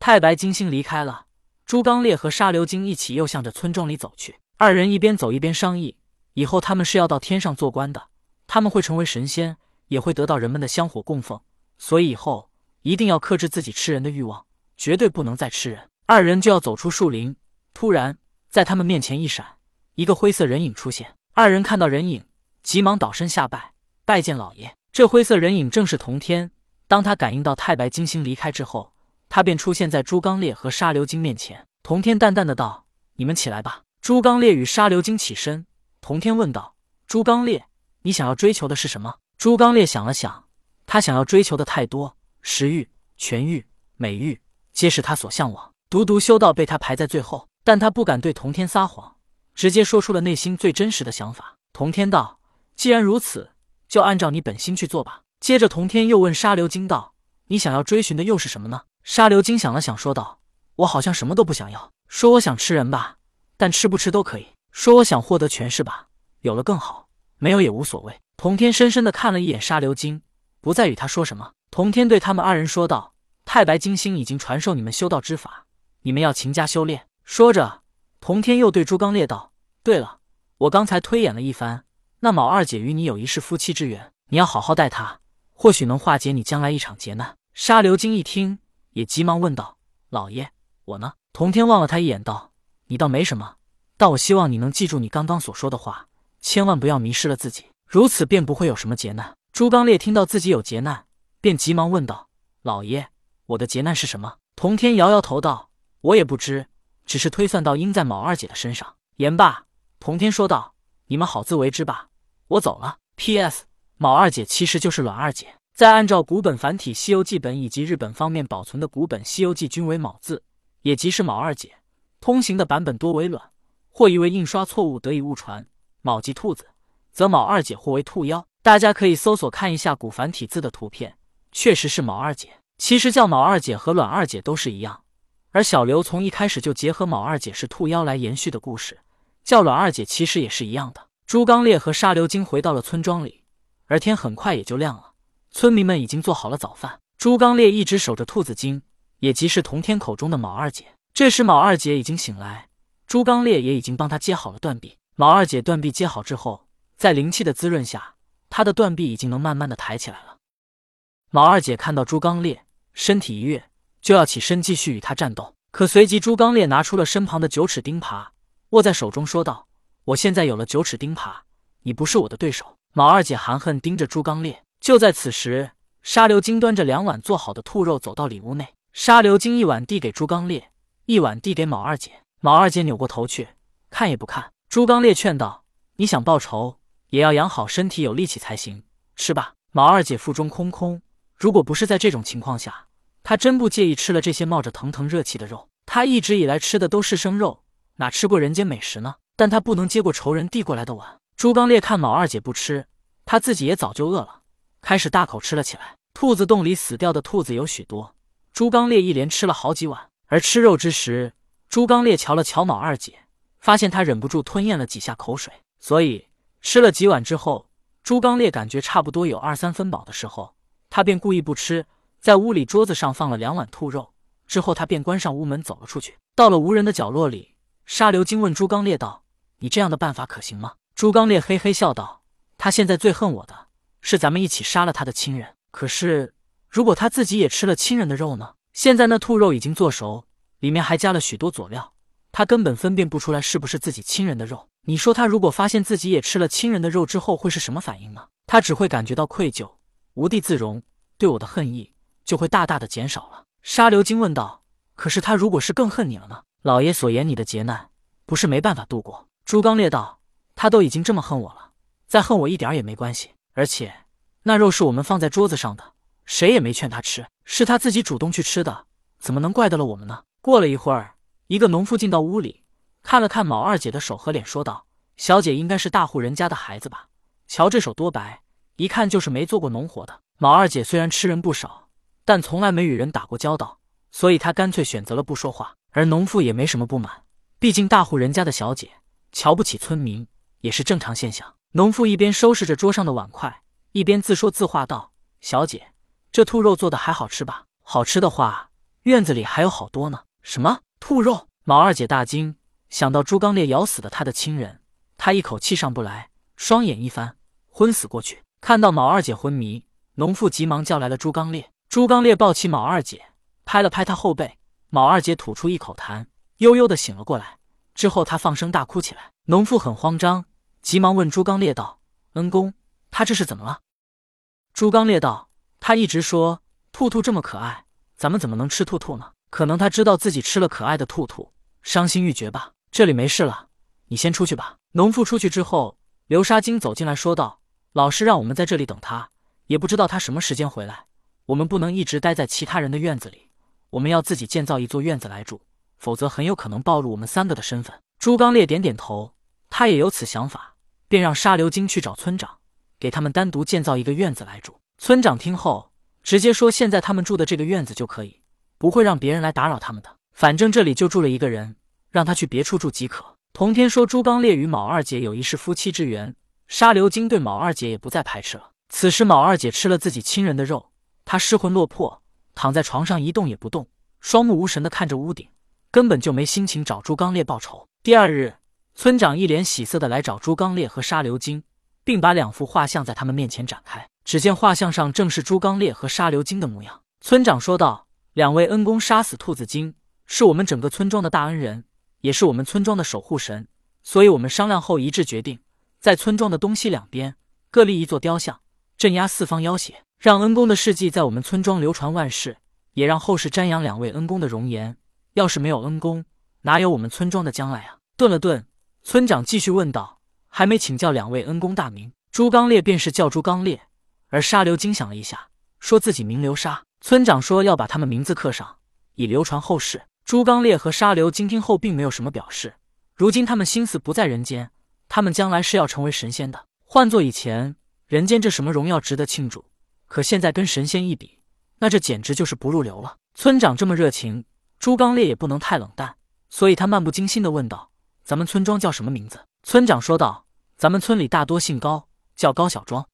太白金星离开了，朱刚烈和沙流金一起又向着村庄里走去。二人一边走一边商议，以后他们是要到天上做官的，他们会成为神仙，也会得到人们的香火供奉，所以以后一定要克制自己吃人的欲望，绝对不能再吃人。二人就要走出树林，突然在他们面前一闪，一个灰色人影出现。二人看到人影，急忙倒身下拜，拜见老爷。这灰色人影正是童天。当他感应到太白金星离开之后。他便出现在朱刚烈和沙流金面前。童天淡淡的道：“你们起来吧。”朱刚烈与沙流金起身。童天问道：“朱刚烈，你想要追求的是什么？”朱刚烈想了想，他想要追求的太多，食欲、权欲、美欲，皆是他所向往。独独修道被他排在最后，但他不敢对童天撒谎，直接说出了内心最真实的想法。童天道：“既然如此，就按照你本心去做吧。”接着，童天又问沙流金道：“你想要追寻的又是什么呢？”沙流金想了想，说道：“我好像什么都不想要。说我想吃人吧，但吃不吃都可以；说我想获得权势吧，有了更好，没有也无所谓。”童天深深的看了一眼沙流金，不再与他说什么。童天对他们二人说道：“太白金星已经传授你们修道之法，你们要勤加修炼。”说着，童天又对朱刚烈道：“对了，我刚才推演了一番，那卯二姐与你有一世夫妻之缘，你要好好待她，或许能化解你将来一场劫难。”沙流金一听。也急忙问道：“老爷，我呢？”童天望了他一眼，道：“你倒没什么，但我希望你能记住你刚刚所说的话，千万不要迷失了自己，如此便不会有什么劫难。”朱刚烈听到自己有劫难，便急忙问道：“老爷，我的劫难是什么？”童天摇摇头道：“我也不知，只是推算到应在卯二姐的身上。”言罢，童天说道：“你们好自为之吧，我走了。P.S. 卯二姐其实就是卵二姐。”再按照古本繁体《西游记》本以及日本方面保存的古本《西游记》均为卯字，也即是卯二姐。通行的版本多为卵，或疑为印刷错误得以误传。卯即兔子，则卯二姐或为兔妖。大家可以搜索看一下古繁体字的图片，确实是卯二姐。其实叫卯二姐和卵二姐都是一样。而小刘从一开始就结合卯二姐是兔妖来延续的故事，叫卵二姐其实也是一样的。朱刚烈和沙流金回到了村庄里，而天很快也就亮了。村民们已经做好了早饭，朱刚烈一直守着兔子精，也即是童天口中的卯二姐。这时卯二姐已经醒来，朱刚烈也已经帮她接好了断臂。卯二姐断臂接好之后，在灵气的滋润下，她的断臂已经能慢慢的抬起来了。卯二姐看到朱刚烈，身体一跃，就要起身继续与他战斗。可随即朱刚烈拿出了身旁的九齿钉耙，握在手中说道：“我现在有了九齿钉耙，你不是我的对手。”卯二姐含恨盯着朱刚烈。就在此时，沙流金端着两碗做好的兔肉走到里屋内。沙流金一碗递给朱刚烈，一碗递给卯二姐。卯二姐扭过头去，看也不看。朱刚烈劝道：“你想报仇，也要养好身体，有力气才行。吃吧。”卯二姐腹中空空，如果不是在这种情况下，她真不介意吃了这些冒着腾腾热气的肉。她一直以来吃的都是生肉，哪吃过人间美食呢？但她不能接过仇人递过来的碗。朱刚烈看卯二姐不吃，他自己也早就饿了。开始大口吃了起来。兔子洞里死掉的兔子有许多，朱刚烈一连吃了好几碗。而吃肉之时，朱刚烈瞧了瞧卯二姐，发现她忍不住吞咽了几下口水。所以吃了几碗之后，朱刚烈感觉差不多有二三分饱的时候，他便故意不吃，在屋里桌子上放了两碗兔肉。之后他便关上屋门走了出去。到了无人的角落里，沙流金问朱刚烈道：“你这样的办法可行吗？”朱刚烈嘿嘿笑道：“他现在最恨我的。”是咱们一起杀了他的亲人。可是，如果他自己也吃了亲人的肉呢？现在那兔肉已经做熟，里面还加了许多佐料，他根本分辨不出来是不是自己亲人的肉。你说他如果发现自己也吃了亲人的肉之后会是什么反应呢？他只会感觉到愧疚，无地自容，对我的恨意就会大大的减少了。沙流金问道：“可是他如果是更恨你了呢？”老爷所言你的劫难不是没办法度过。朱刚烈道：“他都已经这么恨我了，再恨我一点也没关系。”而且，那肉是我们放在桌子上的，谁也没劝他吃，是他自己主动去吃的，怎么能怪得了我们呢？过了一会儿，一个农妇进到屋里，看了看卯二姐的手和脸，说道：“小姐应该是大户人家的孩子吧？瞧这手多白，一看就是没做过农活的。”卯二姐虽然吃人不少，但从来没与人打过交道，所以她干脆选择了不说话。而农妇也没什么不满，毕竟大户人家的小姐瞧不起村民也是正常现象。农妇一边收拾着桌上的碗筷，一边自说自话道：“小姐，这兔肉做的还好吃吧？好吃的话，院子里还有好多呢。什么兔肉？毛二姐大惊，想到朱刚烈咬死的她的亲人，她一口气上不来，双眼一翻，昏死过去。看到毛二姐昏迷，农妇急忙叫来了朱刚烈。朱刚烈抱起毛二姐，拍了拍她后背，毛二姐吐出一口痰，悠悠的醒了过来。之后，她放声大哭起来。农妇很慌张，急忙问朱刚烈道：“恩公，他这是怎么了？”朱刚烈道：“他一直说兔兔这么可爱，咱们怎么能吃兔兔呢？可能他知道自己吃了可爱的兔兔，伤心欲绝吧。这里没事了，你先出去吧。”农妇出去之后，流沙精走进来说道：“老师让我们在这里等他，也不知道他什么时间回来。我们不能一直待在其他人的院子里，我们要自己建造一座院子来住。”否则很有可能暴露我们三个的身份。朱刚烈点点头，他也有此想法，便让沙流金去找村长，给他们单独建造一个院子来住。村长听后，直接说：“现在他们住的这个院子就可以，不会让别人来打扰他们的。反正这里就住了一个人，让他去别处住即可。”同天说，朱刚烈与卯二姐有一世夫妻之缘，沙流金对卯二姐也不再排斥了。此时卯二姐吃了自己亲人的肉，她失魂落魄，躺在床上一动也不动，双目无神的看着屋顶。根本就没心情找朱刚烈报仇。第二日，村长一脸喜色的来找朱刚烈和沙流金，并把两幅画像在他们面前展开。只见画像上正是朱刚烈和沙流金的模样。村长说道：“两位恩公杀死兔子精，是我们整个村庄的大恩人，也是我们村庄的守护神。所以，我们商量后一致决定，在村庄的东西两边各立一座雕像，镇压四方妖邪，让恩公的事迹在我们村庄流传万世，也让后世瞻仰两位恩公的容颜。”要是没有恩公，哪有我们村庄的将来啊？顿了顿，村长继续问道：“还没请教两位恩公大名？”朱刚烈便是叫朱刚烈，而沙流金想了一下，说自己名流沙。村长说要把他们名字刻上，以流传后世。朱刚烈和沙流金听后并没有什么表示。如今他们心思不在人间，他们将来是要成为神仙的。换做以前，人间这什么荣耀值得庆祝？可现在跟神仙一比，那这简直就是不入流了。村长这么热情。朱刚烈也不能太冷淡，所以他漫不经心的问道：“咱们村庄叫什么名字？”村长说道：“咱们村里大多姓高，叫高小庄。”